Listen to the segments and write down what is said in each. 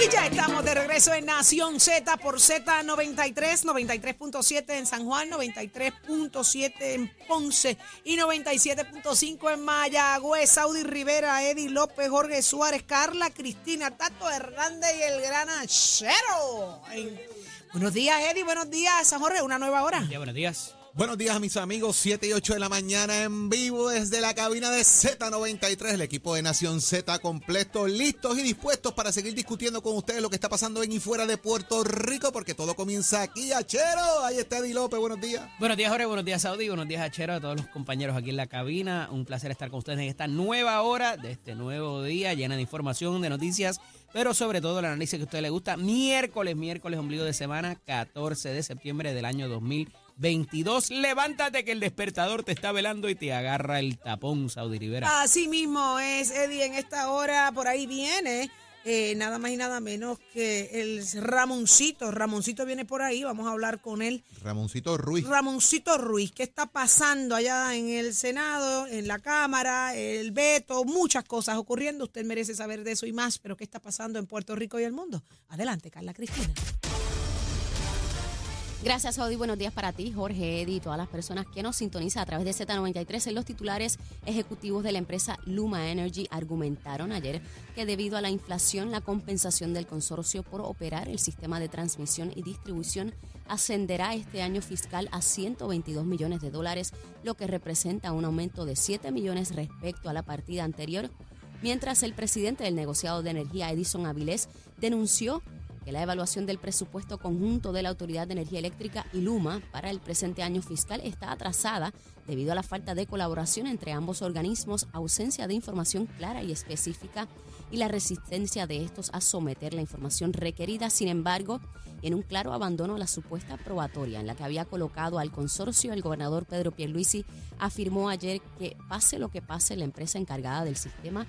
Y ya estamos de regreso en Nación Z por Z93, 93.7 en San Juan, 93.7 en Ponce y 97.5 en Mayagüez. Saudi Rivera, Eddie López, Jorge Suárez, Carla Cristina, Tato Hernández y el gran Achero. En- Buenos días, Eddie. Buenos días, San Jorge. Una nueva hora. Ya, buenos días. Buenos días mis amigos, 7 y 8 de la mañana en vivo desde la cabina de Z93, el equipo de Nación Z completo, listos y dispuestos para seguir discutiendo con ustedes lo que está pasando en y fuera de Puerto Rico, porque todo comienza aquí, Achero. Ahí está Eddie López, buenos días. Buenos días, Jorge. Buenos días, Saudi. Buenos días, Achero, a todos los compañeros aquí en la cabina. Un placer estar con ustedes en esta nueva hora de este nuevo día, llena de información, de noticias, pero sobre todo el análisis que a usted le gusta. Miércoles, miércoles, ombligo de semana, 14 de septiembre del año 2022. Levántate que el despertador te está velando y te agarra el tapón, Saudi Rivera. Así mismo es, Eddie. En esta hora por ahí viene eh, nada más y nada menos que el Ramoncito. Ramoncito viene por ahí. Vamos a hablar con él. Ramoncito Ruiz. Ramoncito Ruiz, ¿qué está pasando allá en el Senado, en la Cámara, el veto, muchas cosas ocurriendo? Usted merece saber de eso y más, pero ¿qué está pasando en Puerto Rico y el mundo? Adelante, Carla Cristina. Gracias, Saudi. Buenos días para ti, Jorge, Eddie y todas las personas que nos sintonizan a través de Z93. En los titulares ejecutivos de la empresa Luma Energy argumentaron ayer que debido a la inflación, la compensación del consorcio por operar el sistema de transmisión y distribución ascenderá este año fiscal a 122 millones de dólares, lo que representa un aumento de 7 millones respecto a la partida anterior. Mientras el presidente del negociado de energía, Edison Avilés, denunció que la evaluación del presupuesto conjunto de la Autoridad de Energía Eléctrica y Luma para el presente año fiscal está atrasada debido a la falta de colaboración entre ambos organismos, ausencia de información clara y específica y la resistencia de estos a someter la información requerida. Sin embargo, en un claro abandono a la supuesta probatoria en la que había colocado al consorcio, el gobernador Pedro Pierluisi afirmó ayer que pase lo que pase, la empresa encargada del sistema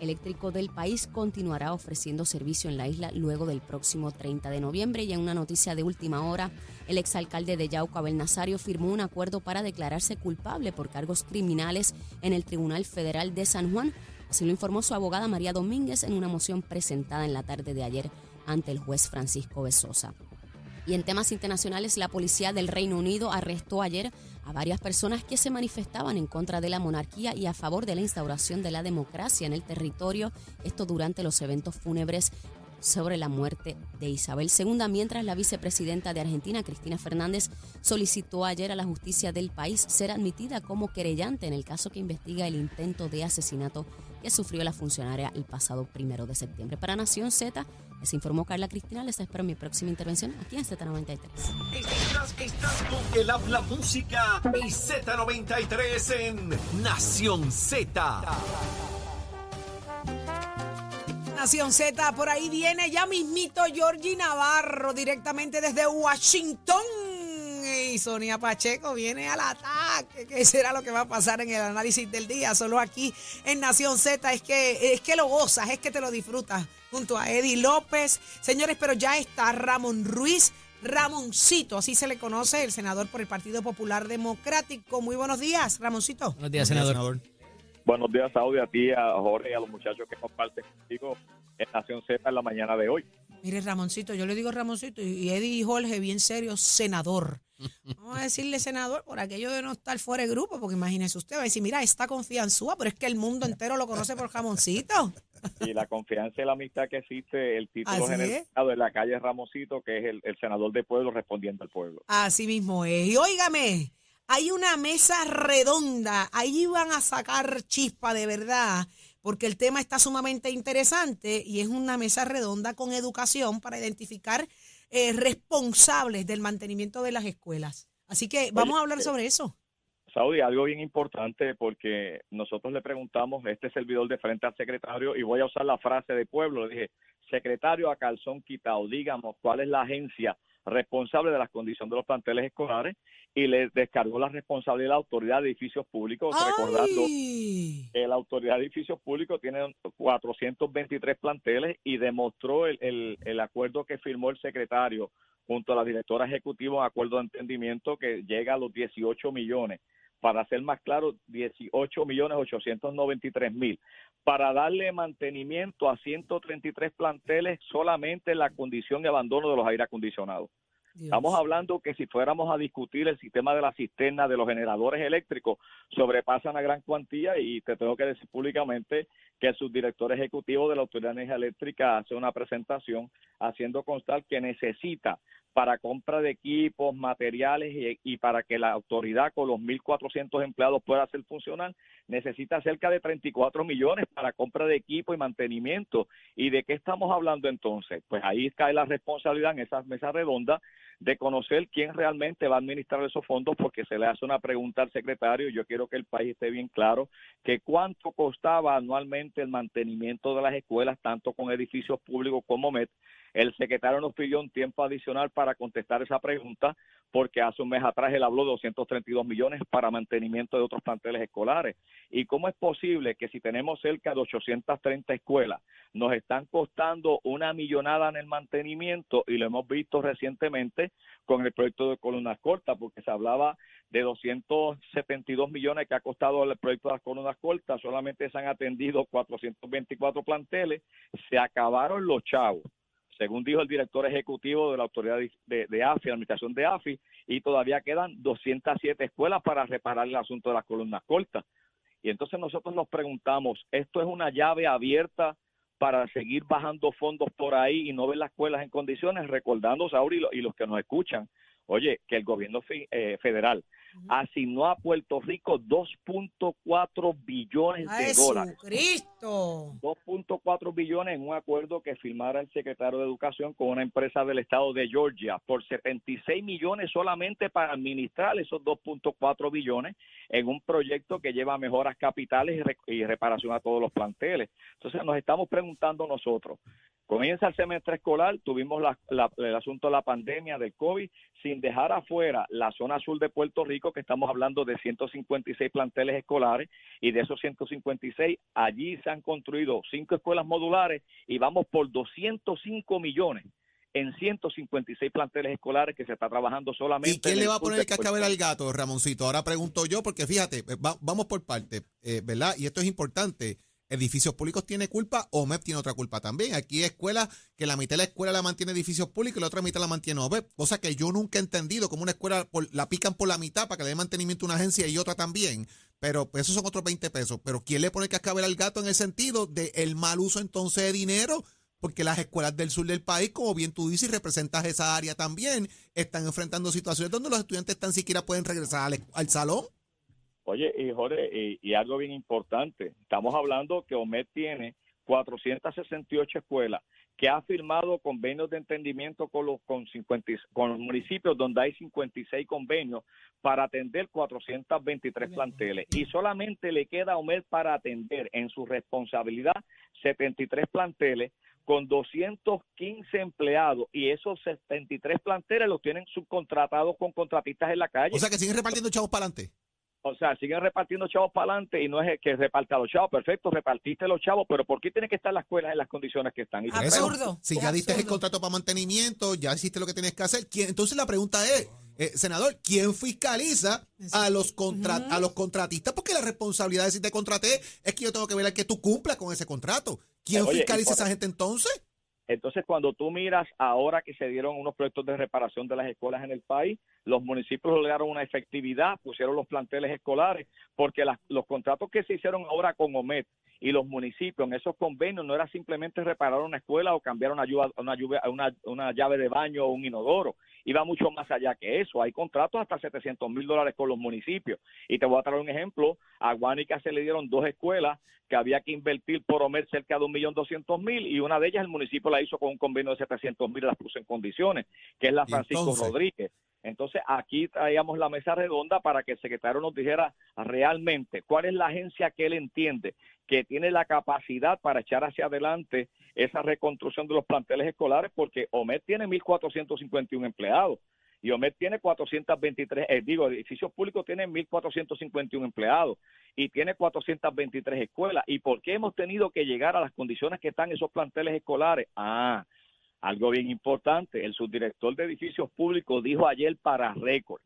eléctrico del país continuará ofreciendo servicio en la isla luego del próximo 30 de noviembre. Y en una noticia de última hora, el exalcalde de Yauco, Abel Nazario, firmó un acuerdo para declararse culpable por cargos criminales en el Tribunal Federal de San Juan. Así lo informó su abogada María Domínguez en una moción presentada en la tarde de ayer ante el juez Francisco Besosa. Y en temas internacionales, la policía del Reino Unido arrestó ayer a varias personas que se manifestaban en contra de la monarquía y a favor de la instauración de la democracia en el territorio, esto durante los eventos fúnebres sobre la muerte de Isabel II, mientras la vicepresidenta de Argentina, Cristina Fernández, solicitó ayer a la justicia del país ser admitida como querellante en el caso que investiga el intento de asesinato que sufrió la funcionaria el pasado primero de septiembre. Para Nación Z, les informó Carla Cristina. Les espero mi próxima intervención aquí en Z93. Estás, estás con el habla música y Z93 en Nación Z. Nación Z, por ahí viene ya mismito Georgie Navarro directamente desde Washington. Y Sonia Pacheco viene al ataque. ¿Qué será lo que va a pasar en el análisis del día? Solo aquí en Nación Z es que, es que lo gozas, es que te lo disfrutas junto a Eddie López. Señores, pero ya está Ramón Ruiz. Ramoncito, así se le conoce, el senador por el Partido Popular Democrático. Muy buenos días, Ramoncito. Buenos días, senador. Buenos días, Saudi, a ti, a Jorge y a los muchachos que comparten contigo en Nación Z en la mañana de hoy. Mire, Ramoncito, yo le digo Ramoncito y Eddie y Jorge, bien serio, senador. Vamos a decirle senador por aquello de no estar fuera de grupo, porque imagínese usted, va a decir, mira, está confianzúa, pero es que el mundo entero lo conoce por jamoncito. Y la confianza y la amistad que existe, el título Así es. generalizado de la calle Ramosito, que es el, el senador del pueblo respondiendo al pueblo. Así mismo es. Y óigame, hay una mesa redonda, ahí van a sacar chispa de verdad, porque el tema está sumamente interesante y es una mesa redonda con educación para identificar eh, responsables del mantenimiento de las escuelas. Así que vamos a hablar sobre eso. Saudi, algo bien importante porque nosotros le preguntamos a este servidor de frente al secretario y voy a usar la frase de pueblo, le dije, secretario a calzón quitado, díganos cuál es la agencia responsable de las condiciones de los planteles escolares y le descargó la responsabilidad a la autoridad de edificios públicos, recordando que la autoridad de edificios públicos tiene 423 planteles y demostró el, el, el acuerdo que firmó el secretario junto a la directora ejecutiva, un acuerdo de entendimiento que llega a los 18 millones. Para ser más claro, 18 millones 893 mil, para darle mantenimiento a 133 planteles solamente en la condición de abandono de los aire acondicionados. Estamos hablando que si fuéramos a discutir el sistema de la cisterna de los generadores eléctricos, sobrepasan a gran cuantía y te tengo que decir públicamente que el subdirector ejecutivo de la Autoridad de Energía Eléctrica hace una presentación haciendo constar que necesita para compra de equipos, materiales y, y para que la autoridad con los 1.400 empleados pueda hacer funcionar, necesita cerca de 34 millones para compra de equipo y mantenimiento. ¿Y de qué estamos hablando entonces? Pues ahí cae la responsabilidad en esa mesa redonda de conocer quién realmente va a administrar esos fondos porque se le hace una pregunta al secretario. Yo quiero que el país esté bien claro que cuánto costaba anualmente el mantenimiento de las escuelas, tanto con edificios públicos como MET. El secretario nos pidió un tiempo adicional para contestar esa pregunta porque hace un mes atrás él habló de 232 millones para mantenimiento de otros planteles escolares. ¿Y cómo es posible que si tenemos cerca de 830 escuelas, nos están costando una millonada en el mantenimiento y lo hemos visto recientemente con el proyecto de columnas cortas, porque se hablaba de 272 millones que ha costado el proyecto de las columnas cortas, solamente se han atendido 424 planteles, se acabaron los chavos según dijo el director ejecutivo de la autoridad de, AFI, la administración de AFI, y todavía quedan 207 escuelas para reparar el asunto de las columnas cortas. Y entonces nosotros nos preguntamos, ¿esto es una llave abierta para seguir bajando fondos por ahí y no ver las escuelas en condiciones? Recordando, Sauri, y, los que nos escuchan, oye, que el gobierno eh, federal asignó a Puerto Rico 2.4 billones de dólares. Cristo! 2.4 billones en un acuerdo que firmara el secretario de Educación con una empresa del estado de Georgia por 76 millones solamente para administrar esos 2.4 billones en un proyecto que lleva mejoras capitales y reparación a todos los planteles. Entonces nos estamos preguntando nosotros, Comienza el semestre escolar, tuvimos el asunto de la pandemia del COVID, sin dejar afuera la zona sur de Puerto Rico, que estamos hablando de 156 planteles escolares, y de esos 156, allí se han construido cinco escuelas modulares y vamos por 205 millones en 156 planteles escolares que se está trabajando solamente. ¿Y quién le va a poner el cascabel al gato, Ramoncito? Ahora pregunto yo, porque fíjate, eh, vamos por parte, eh, ¿verdad? Y esto es importante edificios públicos tiene culpa, OMEP tiene otra culpa también. Aquí hay escuelas que la mitad de la escuela la mantiene edificios públicos y la otra mitad la mantiene OMEP, cosa que yo nunca he entendido como una escuela la pican por la mitad para que le dé mantenimiento a una agencia y otra también. Pero pues, esos son otros 20 pesos. Pero ¿quién le pone cascabel al gato en el sentido de el mal uso entonces de dinero? Porque las escuelas del sur del país, como bien tú dices representas esa área también, están enfrentando situaciones donde los estudiantes tan siquiera pueden regresar al salón. Oye, y Jorge, y, algo bien importante, estamos hablando que OMED tiene 468 escuelas que ha firmado convenios de entendimiento con los, con, 50, con los municipios donde hay 56 convenios para atender 423 planteles y solamente le queda a OMED para atender en su responsabilidad 73 planteles con 215 empleados y esos 73 planteles los tienen subcontratados con contratistas en la calle. O sea que siguen repartiendo chavos para adelante. O sea, siguen repartiendo chavos para adelante y no es que reparta los chavos. Perfecto, repartiste los chavos, pero ¿por qué tiene que estar la escuela en las condiciones que están? absurdo. Si ya diste el contrato para mantenimiento, ya hiciste lo que tienes que hacer. Entonces la pregunta es, eh, senador, ¿quién fiscaliza a los, a los contratistas? Porque la responsabilidad de si te contraté es que yo tengo que ver que tú cumplas con ese contrato. ¿Quién fiscaliza a esa gente entonces? Entonces, cuando tú miras ahora que se dieron unos proyectos de reparación de las escuelas en el país, los municipios lograron una efectividad, pusieron los planteles escolares, porque los contratos que se hicieron ahora con OMED y los municipios en esos convenios no era simplemente reparar una escuela o cambiar una, una, una llave de baño o un inodoro, iba mucho más allá que eso. Hay contratos hasta 700 mil dólares con los municipios. Y te voy a traer un ejemplo. A Guánica se le dieron dos escuelas que había que invertir por OMED cerca de un millón doscientos mil y una de ellas el municipio la hizo con un convenio de 700 mil y las puso en condiciones, que es la Francisco Rodríguez. Entonces, aquí traíamos la mesa redonda para que el secretario nos dijera realmente cuál es la agencia que él entiende que tiene la capacidad para echar hacia adelante esa reconstrucción de los planteles escolares, porque OMED tiene 1.451 empleados y OMED tiene 423, eh, digo, edificios públicos tienen 1.451 empleados y tiene 423 escuelas. ¿Y por qué hemos tenido que llegar a las condiciones que están esos planteles escolares? Ah, algo bien importante, el subdirector de edificios públicos dijo ayer para récord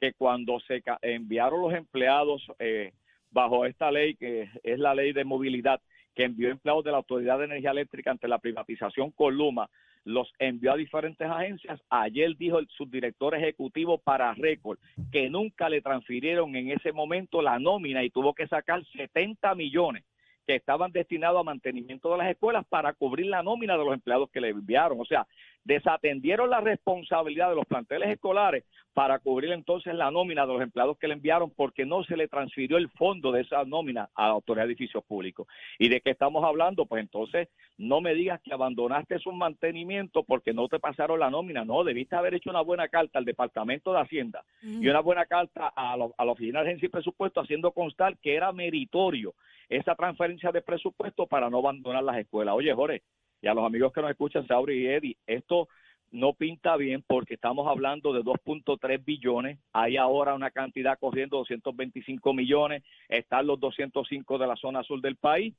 que cuando se enviaron los empleados eh, bajo esta ley, que es la ley de movilidad, que envió empleados de la Autoridad de Energía Eléctrica ante la privatización con Luma, los envió a diferentes agencias. Ayer dijo el subdirector ejecutivo para récord que nunca le transfirieron en ese momento la nómina y tuvo que sacar 70 millones que estaban destinados a mantenimiento de las escuelas para cubrir la nómina de los empleados que le enviaron. O sea, desatendieron la responsabilidad de los planteles escolares para cubrir entonces la nómina de los empleados que le enviaron porque no se le transfirió el fondo de esa nómina a la Autoridad de Edificios Públicos. ¿Y de qué estamos hablando? Pues entonces no me digas que abandonaste su mantenimiento porque no te pasaron la nómina. No, debiste haber hecho una buena carta al Departamento de Hacienda y una buena carta a, lo- a la Oficina de Agencia y Presupuesto haciendo constar que era meritorio esa transferencia de presupuesto para no abandonar las escuelas. Oye, Jorge, y a los amigos que nos escuchan, Sauri y Eddie, esto no pinta bien porque estamos hablando de 2.3 billones, hay ahora una cantidad corriendo 225 millones, están los 205 de la zona sur del país,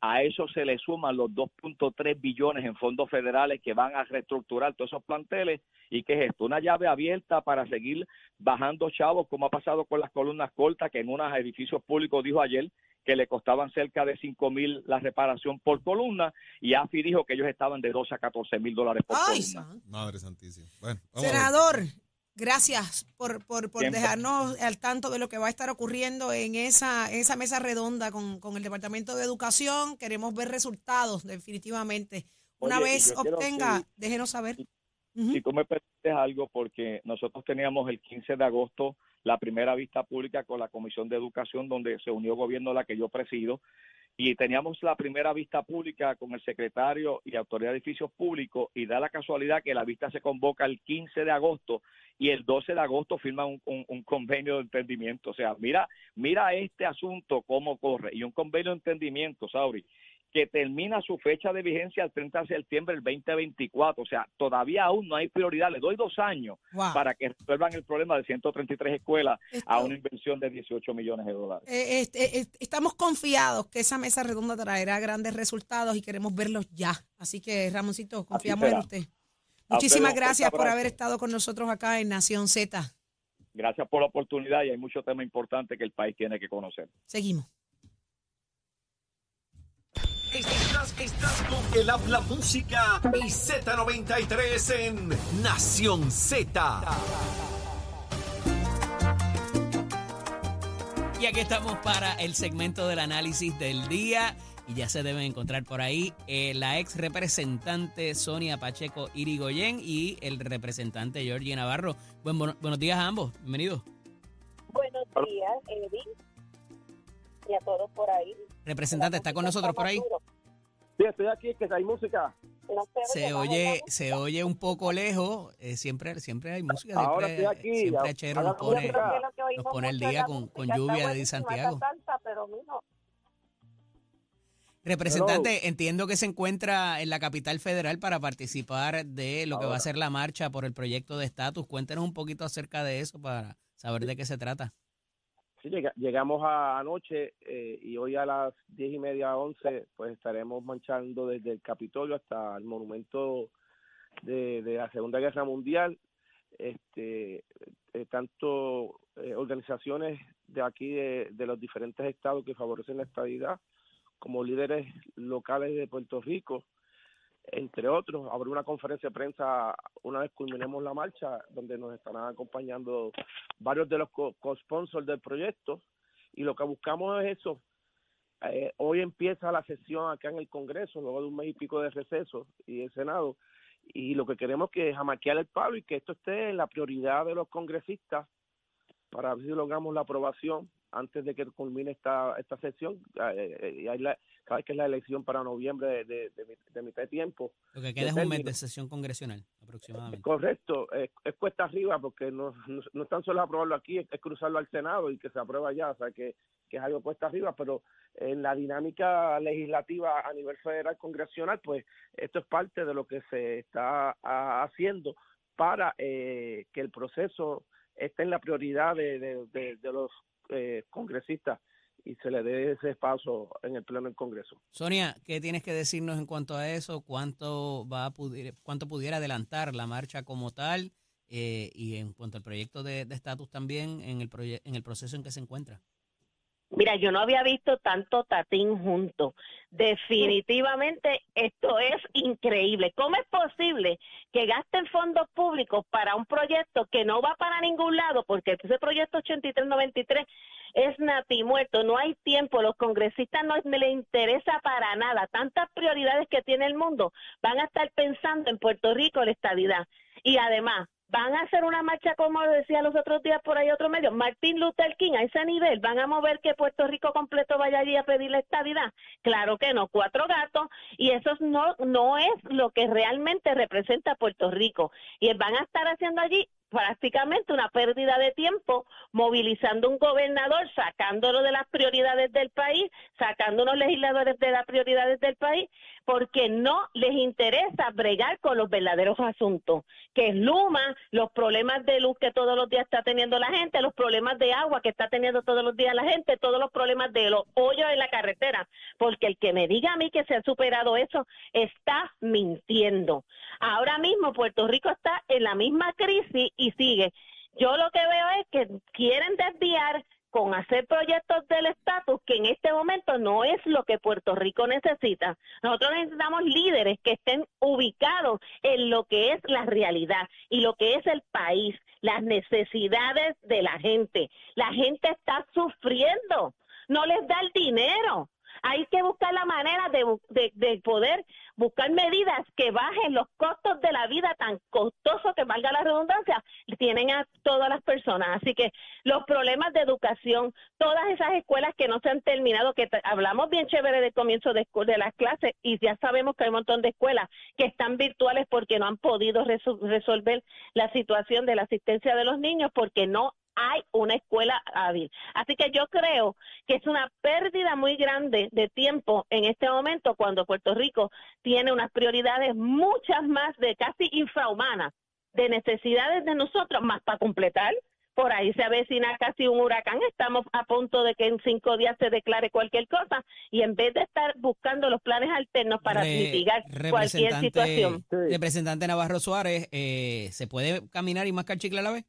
a eso se le suman los 2.3 billones en fondos federales que van a reestructurar todos esos planteles. ¿Y qué es esto? Una llave abierta para seguir bajando chavos, como ha pasado con las columnas cortas, que en unos edificios públicos dijo ayer que le costaban cerca de 5 mil la reparación por columna, y AFI dijo que ellos estaban de 12 a 14 mil dólares por Ay, columna. san- Madre santísima. Bueno. Senador, gracias por, por, por dejarnos al tanto de lo que va a estar ocurriendo en esa, en esa mesa redonda con, con el Departamento de Educación. Queremos ver resultados, definitivamente. Una Oye, vez obtenga, que- déjenos saber. Si tú me permites algo, porque nosotros teníamos el 15 de agosto la primera vista pública con la Comisión de Educación, donde se unió gobierno la que yo presido, y teníamos la primera vista pública con el secretario y autoridad de edificios públicos, y da la casualidad que la vista se convoca el 15 de agosto y el 12 de agosto firma un, un- un convenio de entendimiento. O sea, mira, mira este asunto cómo corre, y un convenio de entendimiento, Sauri, que termina su fecha de vigencia el 30 de septiembre del 2024. O sea, todavía aún no hay prioridad. Le doy dos años Wow. para que resuelvan el problema de 133 escuelas Esto- a una inversión de 18 millones de dólares. Eh, este, eh, estamos confiados que esa mesa redonda traerá grandes resultados y queremos verlos ya. Así que, Ramoncito, confiamos en usted. Muchísimas gracias por haber estado con nosotros acá en Nación Z. Gracias por la oportunidad y hay muchos temas importantes que el país tiene que conocer. Seguimos. Estás, estás con el habla música y Z93 en Nación Z. Y aquí estamos para el segmento del análisis del día. Y ya se deben encontrar por ahí eh, la ex representante Sonia Pacheco Irigoyen y el representante Georgie Navarro. Buen, bueno- buenos días a ambos. Bienvenidos. Buenos días, Eddie, y a todos por ahí. Representante, ¿está con nosotros por ahí? Sí, estoy aquí, que hay música. Se oye, se oye un poco lejos. eh, siempre, siempre hay música. Ahora Siempre, estoy aquí, siempre haga nos pone, nos el día con, lluvia de Santiago. Representante, entiendo que se encuentra en la capital federal para participar de lo que va a ser la marcha por el proyecto de estatus. Cuéntenos un poquito acerca de eso para saber de qué se trata. Sí, llega- llegamos a anoche eh, y hoy a las diez y media, once, pues estaremos marchando desde el Capitolio hasta el monumento de, de la Segunda Guerra Mundial. Este, eh, tanto eh, organizaciones de aquí de, de los diferentes estados que favorecen la estabilidad, como líderes locales de Puerto Rico, entre otros. Habrá una conferencia de prensa una vez culminemos la marcha, donde nos estarán acompañando varios de los co- co-sponsors del proyecto. Y lo que buscamos es eso. Eh, hoy empieza la sesión acá en el Congreso, luego de un mes y pico de receso y el Senado. Y lo que queremos es jamaquear el palo y que esto esté en la prioridad de los congresistas para ver si logramos la aprobación antes de que culmine esta esta sesión. Eh, eh, la- sabes que es la elección para noviembre de, de- de mi- de mitad de tiempo. Lo que queda es un mes de sesión congresional aproximadamente. Correcto, es, es cuesta arriba porque no, no, no es tan solo aprobarlo aquí, es, es cruzarlo al Senado y que se aprueba allá, o sea que, que es algo cuesta arriba, pero en la dinámica legislativa a nivel federal congresional, pues esto es parte de lo que se está haciendo para eh, que el proceso esté en la prioridad de, de- de- de los eh, congresistas y se le dé ese paso en el pleno del Congreso. Sonia, ¿qué tienes que decirnos en cuanto a eso? ¿Cuánto va a pudir- cuánto pudiera adelantar la marcha como tal? eh, y en cuanto al proyecto de de estatus también en el, proye- en el proceso en que se encuentra. Mira, yo no había visto tanto tatín junto. Definitivamente esto es increíble. ¿Cómo es posible que gasten fondos públicos para un proyecto que no va para ningún lado? Porque ese proyecto 8393 es nati muerto, no hay tiempo, los congresistas no les interesa para nada. Tantas prioridades que tiene el mundo van a estar pensando en Puerto Rico la estadidad. Y además, van a hacer una marcha, como decía los otros días por ahí otro medio, Martin Luther King, a ese nivel, van a mover que Puerto Rico completo vaya allí a pedir la estabilidad. Claro que no, cuatro gatos, y eso no, no es lo que realmente representa Puerto Rico. Y van a estar haciendo allí prácticamente una pérdida de tiempo movilizando un gobernador, sacándolo de las prioridades del país, sacando unos legisladores de las prioridades del país, porque no les interesa bregar con los verdaderos asuntos, que es Luma, los problemas de luz que todos los días está teniendo la gente, los problemas de agua que está teniendo todos los días la gente, todos los problemas de los hoyos en la carretera, porque el que me diga a mí que se ha superado eso está mintiendo. Ahora mismo Puerto Rico está en la misma crisis y sigue. Yo lo que veo es que quieren desviar con hacer proyectos del estatus que en este momento no es lo que Puerto Rico necesita. Nosotros necesitamos líderes que estén ubicados en lo que es la realidad y lo que es el país, las necesidades de la gente. La gente está sufriendo, no les da el dinero. Hay que buscar la manera de, poder buscar medidas que bajen los costos de la vida tan costosos que valga la redundancia, tienen a todas las personas. Así que los problemas de educación, todas esas escuelas que no se han terminado, que hablamos bien chévere del comienzo de, de las clases y ya sabemos que hay un montón de escuelas que están virtuales porque no han podido resolver la situación de la asistencia de los niños porque no hay una escuela hábil. Así que yo creo que es una pérdida muy grande de tiempo en este momento cuando Puerto Rico tiene unas prioridades muchas más de casi infrahumanas de necesidades de nosotros, más para completar. Por ahí se avecina casi un huracán. Estamos a punto de que en cinco días se declare cualquier cosa y en vez de estar buscando los planes alternos para Re- mitigar cualquier situación. Representante Navarro Suárez, eh, ¿se puede caminar y mascar chicle a la vez?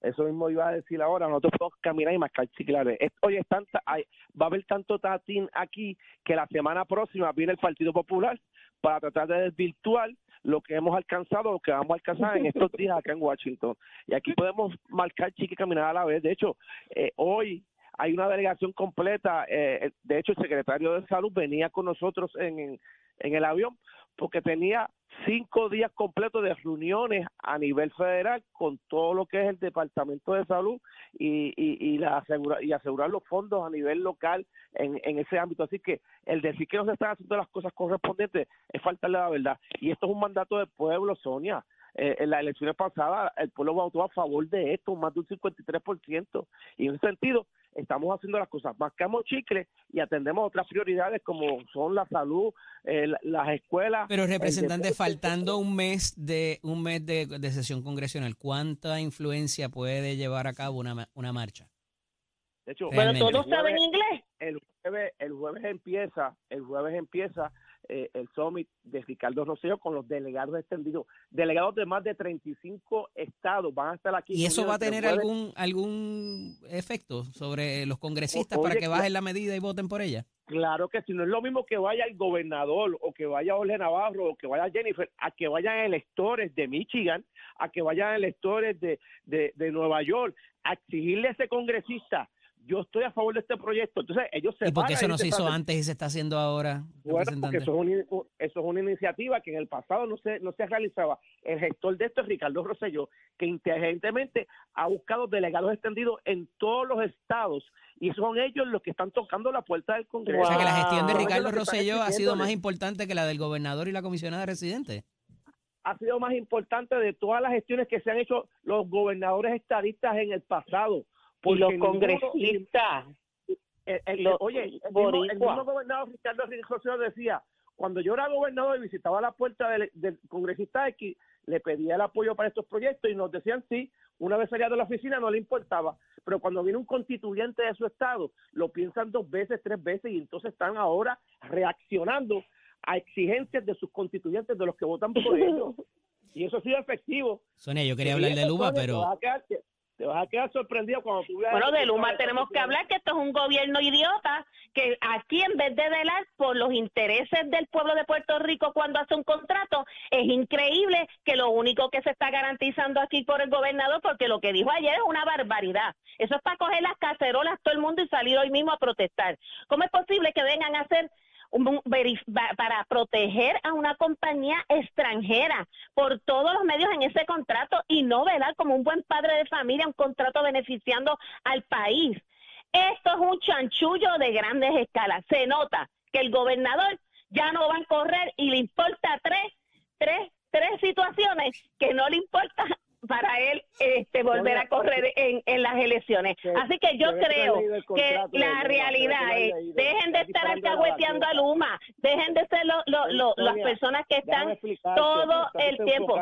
Eso mismo iba a decir ahora, nosotros podemos caminar y mascar chiclares. Es- Oye, es hay- va a haber tanto tatín aquí que la semana próxima viene el Partido Popular para tratar de desvirtuar lo que hemos alcanzado, lo que vamos a alcanzar en estos días acá en Washington. Y aquí podemos marcar chicle y caminar a la vez. De hecho, eh, hoy hay una delegación completa. eh, de hecho, el secretario de Salud venía con nosotros en, en el avión porque tenía cinco días completos de reuniones a nivel federal con todo lo que es el Departamento de Salud y, y, y, la asegura- y asegurar los fondos a nivel local en, en ese ámbito. Así que el decir que no se están haciendo las cosas correspondientes es faltarle la verdad. Y esto es un mandato del pueblo, Sonia. Eh, en las elecciones pasadas el pueblo votó a favor de esto, más de un 53%. Y en ese sentido, estamos haciendo las cosas, mascamos chicle y atendemos otras prioridades como son la salud, eh, la- las escuelas. Pero representante, faltando un mes de un mes de, de sesión congresional, ¿cuánta influencia puede llevar a cabo una, ma- una marcha? De hecho, Realmente. todos saben inglés. el jueves, el jueves empieza, el jueves empieza eh, el summit de Ricardo Rosselló con los delegados extendidos, delegados de más de 35 estados van a estar aquí. ¿Y eso va a tener algún algún efecto sobre los congresistas O- para que bajen la medida y voten por ella? Claro que si no es lo mismo que vaya el gobernador o que vaya Jorge Navarro o que vaya Jennifer, a que vayan electores de Michigan, a que vayan electores de, de, de Nueva York, a exigirle a ese congresista, yo estoy a favor de este proyecto. Entonces ellos se ¿Y por qué eso no se hizo antes y se está haciendo ahora, Bueno, porque eso es, una, eso es una iniciativa que en el pasado no se, no se realizaba. El gestor de esto es Ricardo Rosselló, que inteligentemente ha buscado delegados extendidos en todos los estados y son ellos los que están tocando la puerta del Congreso. O sea que la gestión de Ricardo Rosselló ha sido más importante que la del gobernador y la comisionada residente. ha sido más importante de todas las gestiones que se han hecho los gobernadores estadistas en el pasado. Y Porque los congresistas. el- el- Los oye, el mismo, boricua. el mismo gobernador Ricardo Rosselló decía, cuando yo era gobernador y visitaba la puerta del, del congresista X, le pedía el apoyo para estos proyectos y nos decían sí, una vez salía de la oficina no le importaba, pero cuando viene un constituyente de su estado, lo piensan dos veces, tres veces y entonces están ahora reaccionando a exigencias de sus constituyentes, de los que votan por ellos. Y eso ha sido efectivo. Sonia, yo quería hablar de Luma, Te pero vas a quedar, te, vas a quedar sorprendido cuando tú veas... Bueno, de Luma tenemos que hablar que esto es un gobierno idiota, que aquí en vez de velar por los intereses del pueblo de Puerto Rico cuando hace un contrato, es increíble que lo único que se está garantizando aquí por el gobernador, porque lo que dijo ayer es una barbaridad. Eso es para coger las cacerolas todo el mundo y salir hoy mismo a protestar. ¿Cómo es posible que vengan a hacer para proteger a una compañía extranjera por todos los medios en ese contrato y no velar como un buen padre de familia un contrato beneficiando al país. Esto es un chanchullo de grandes escalas. Se nota que el gobernador ya no va a correr y le importa tres, tres, tres situaciones que no le importa para él este volver a correr en, en las elecciones. Así que yo creo que la realidad es, dejen de estar alcahueteando a. Luma, dejen de ser lo- lo- lo- las personas que están todo el tiempo.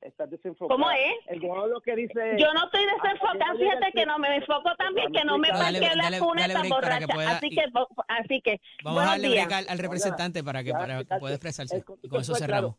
Estás. ¿Cómo es? El gobernador lo que dice es- Yo no estoy que desenfocada, fíjate que no me enfoco también, que no me dale, la cuna tan borracha. pueda- Así que, así que, vamos a buenos darle días. al, al representante para que, para que pueda expresarse. Y con eso claro.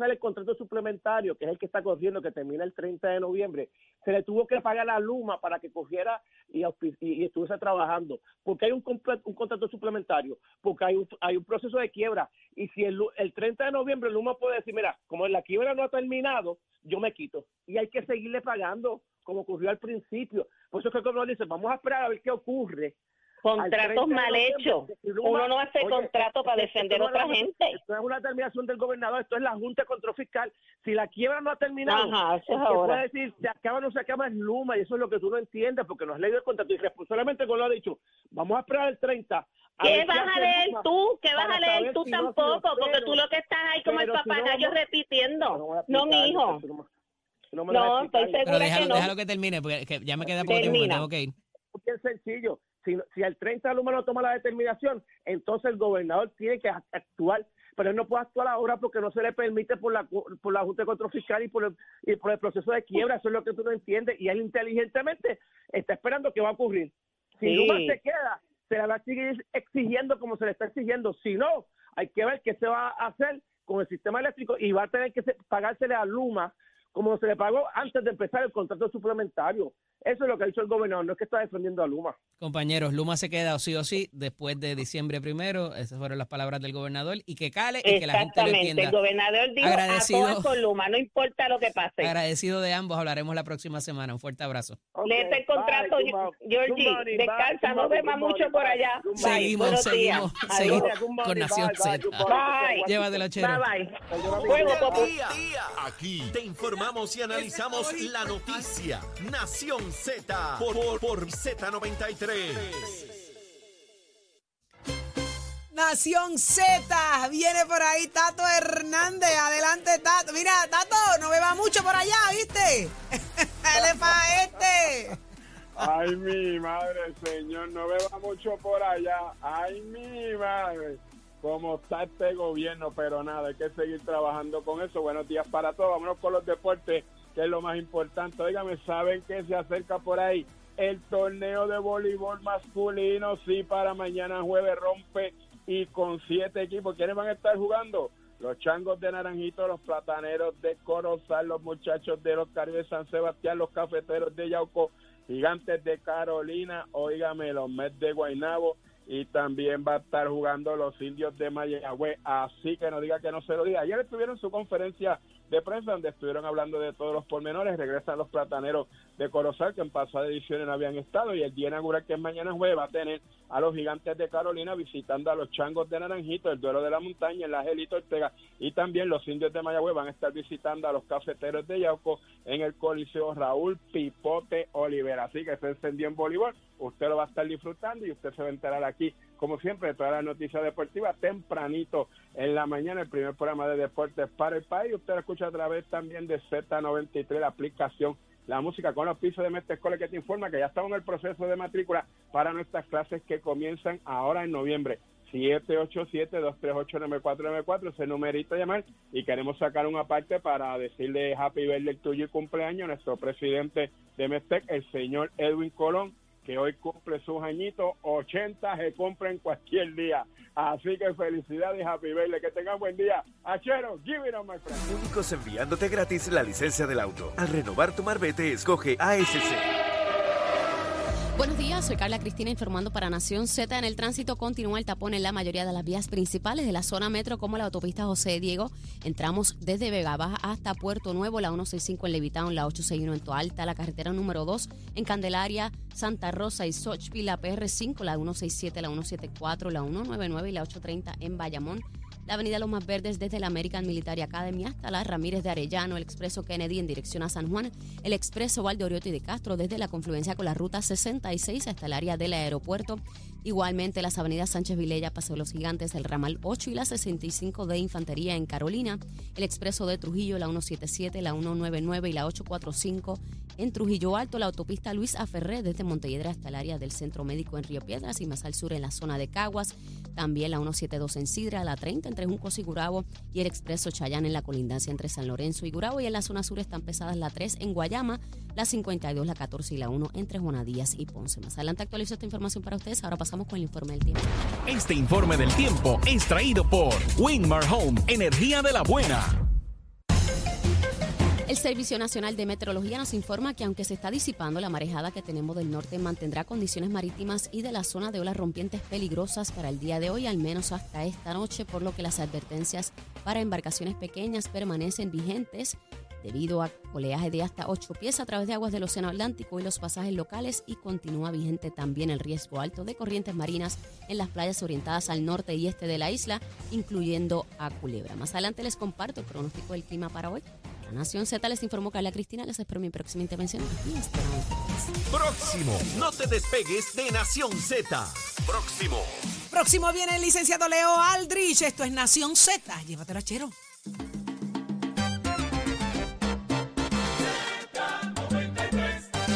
Empezar el contrato suplementario, que es el que está corriendo, que termina el 30 de noviembre, se le tuvo que pagar a Luma para que cogiera y, estuviese trabajando. Porque hay un, un contrato suplementario, porque hay un, hay un proceso de quiebra. Y si el 30 de noviembre Luma puede decir, mira, como la quiebra no ha terminado, yo me quito. Y hay que seguirle pagando, como ocurrió al principio. Por eso es que como dice, vamos a esperar a ver qué ocurre. Al 30 Contratos mal hechos. si Uno no hace Oye, contrato para defender a otra gente. Esto es una determinación del gobernador, esto es la Junta de Control Fiscal. Si la quiebra no ha terminado, Ajá, eso es el que ahora. puede decir se acaba o no se acaba es Luma, y eso es lo que tú no entiendes porque no has leído el contrato. Y responsablemente con lo ha dicho, vamos a esperar el 30. a ¿Qué vas a leer Luma tú? ¿Qué vas a leer tú si no tampoco? Porque tú lo que estás ahí como el si no papagayo vamos- repitiendo. No, mi hijo. no me- estoy. Pero segura déjalo, que no. déjalo que termine, porque que ya me queda poco tiempo, Termina. tengo que ir. Porque es sencillo. Si, si el 30 Luma no toma la determinación, entonces el gobernador tiene que act- actuar, pero él no puede actuar ahora porque no se le permite por la por la Junta de Control Fiscal y por el, y por el proceso de quiebra. Eso es lo que tú no entiendes. Y él inteligentemente está esperando que va a ocurrir. Si Sí. Luma se queda, se le va a seguir exigiendo como se le está exigiendo. Si no, hay que ver qué se va a hacer con el sistema eléctrico y va a tener que se- pagársele a Luma como se le pagó antes de empezar el contrato suplementario. Eso es lo que ha dicho el gobernador, no es que está defendiendo a Luma. Compañeros, Luma se queda o sí o sí después de diciembre primero. Esas fueron las palabras del gobernador. Y que cale y que la gente lo Exactamente. El entienda. gobernador dijo Agradecido. a con Luma, no importa lo que pase. Agradecido de ambos. Hablaremos la próxima semana. Un fuerte abrazo. Léete el contrato, Bye, Georgie. Descansa, bye, no beba mucho por allá. Bye. Seguimos, buenos seguimos, días. seguimos Adiós. Con Nación Z. Bye. Llévatelo, chero. Bye, bye. Día, aquí te informamos y analizamos la noticia. Nación Z por, por, por Z93. Nación Z, viene por ahí Tato Hernández. Adelante, Tato. Mira, Tato, no beba mucho por allá, ¿viste? Él es pa' este. Ay, mi madre, señor, no beba mucho por allá. Ay, mi madre. Cómo está este gobierno, pero nada, hay que seguir trabajando con eso. Buenos días para todos. Vámonos con los deportes, que es lo más importante. Óigame, ¿saben qué se acerca por ahí? El torneo de voleibol masculino, sí, para mañana jueves rompe y con siete equipos. ¿Quiénes van a estar jugando? Los changos de Naranjito, los plataneros de Corozal, los muchachos de los Caribes San Sebastián, los cafeteros de Yauco, gigantes de Carolina, óigame, los Mets de Guaynabo y también va a estar jugando los indios de Mayagüez, así que no diga que no se lo diga. Ayer estuvieron en su conferencia de prensa donde estuvieron hablando de todos los pormenores, regresan los plataneros de Corozal que en pasadas ediciones no habían estado y el día inaugural que es mañana jueves va a tener a los gigantes de Carolina visitando a los changos de Naranjito, el duelo de la montaña en la Angelito Ortega y también los indios de Mayagüez van a estar visitando a los cafeteros de Yauco en el Coliseo Raúl Pipote Olivera. Así que se encendió en voleibol, usted lo va a estar disfrutando y usted se va a enterar aquí, como siempre, todas las noticias deportivas tempranito en la mañana, el primer programa de deportes para el país. Usted lo escucha a través también de Z93, la aplicación la música con los pisos de Mestre Escuela que te informa que ya estamos en el proceso de matrícula para nuestras clases que comienzan ahora en noviembre. 787-238-9494, ese numerito de llamar y queremos sacar una parte para decirle happy birthday tuyo y cumpleaños a nuestro presidente de Mestec, el señor Edwin Colón, que hoy cumple sus añitos, 80 se cumplen cualquier día. Así que felicidades, happy birthday, que tengan buen día. Achero, give it on my friend. Únicos enviándote gratis la licencia del auto. Al renovar tu marbete, escoge ASC. Buenos días, soy Carla Cristina informando para Nación Z. En el tránsito continúa el tapón en la mayoría de las vías principales de la zona metro, como la autopista José Diego. Entramos desde Vega Baja hasta Puerto Nuevo, la 165 en Levitown, la 861 en Toalta, la carretera número 2 en Candelaria, Santa Rosa y Sochpi, la PR5, la 167, la 174, la 199 y la 830 en Bayamón la avenida Los Más Verdes desde la American Military Academy hasta la Ramírez de Arellano, el expreso Kennedy en dirección a San Juan, el expreso Valdeorioto y de Castro desde la confluencia con la ruta 66 hasta el área del aeropuerto. Igualmente las avenidas Sánchez Vilella, Paseo de los Gigantes, el ramal 8 y la 65 de Infantería en Carolina, el expreso de Trujillo, la 177, la 199 y la 845 en Trujillo Alto, la autopista Luis Aferré desde Montelledra hasta el área del Centro Médico en Río Piedras y más al sur en la zona de Caguas, también la 172 en Sidra, la 30 entre Juncos y Gurabo y el expreso Chayán en la colindancia entre San Lorenzo y Gurabo y en la zona sur están pesadas la 3 en Guayama, la 52, la 14 y la 1 entre Juanadías y Ponce. Más adelante actualizo esta información para ustedes. Ahora pasamos con el informe del tiempo. Este informe del tiempo es traído por Winmar Home, energía de la buena. El Servicio Nacional de Meteorología nos informa que aunque se está disipando la marejada que tenemos del norte, mantendrá condiciones marítimas y de la zona de olas rompientes peligrosas para el día de hoy, al menos hasta esta noche, por lo que las advertencias para embarcaciones pequeñas permanecen vigentes debido a oleaje de hasta 8 pies a través de aguas del Océano Atlántico y los pasajes locales y continúa vigente también el riesgo alto de corrientes marinas en las playas orientadas al norte y este de la isla, incluyendo a Culebra. Más adelante les comparto el pronóstico del clima para hoy. Nación Z les informó Carla Cristina. Les espero mi próxima intervención. Próximo. No te despegues de Nación Z. Próximo. Próximo viene el licenciado Leo Aldrich. Esto es Nación Z. Llévatelo, chero.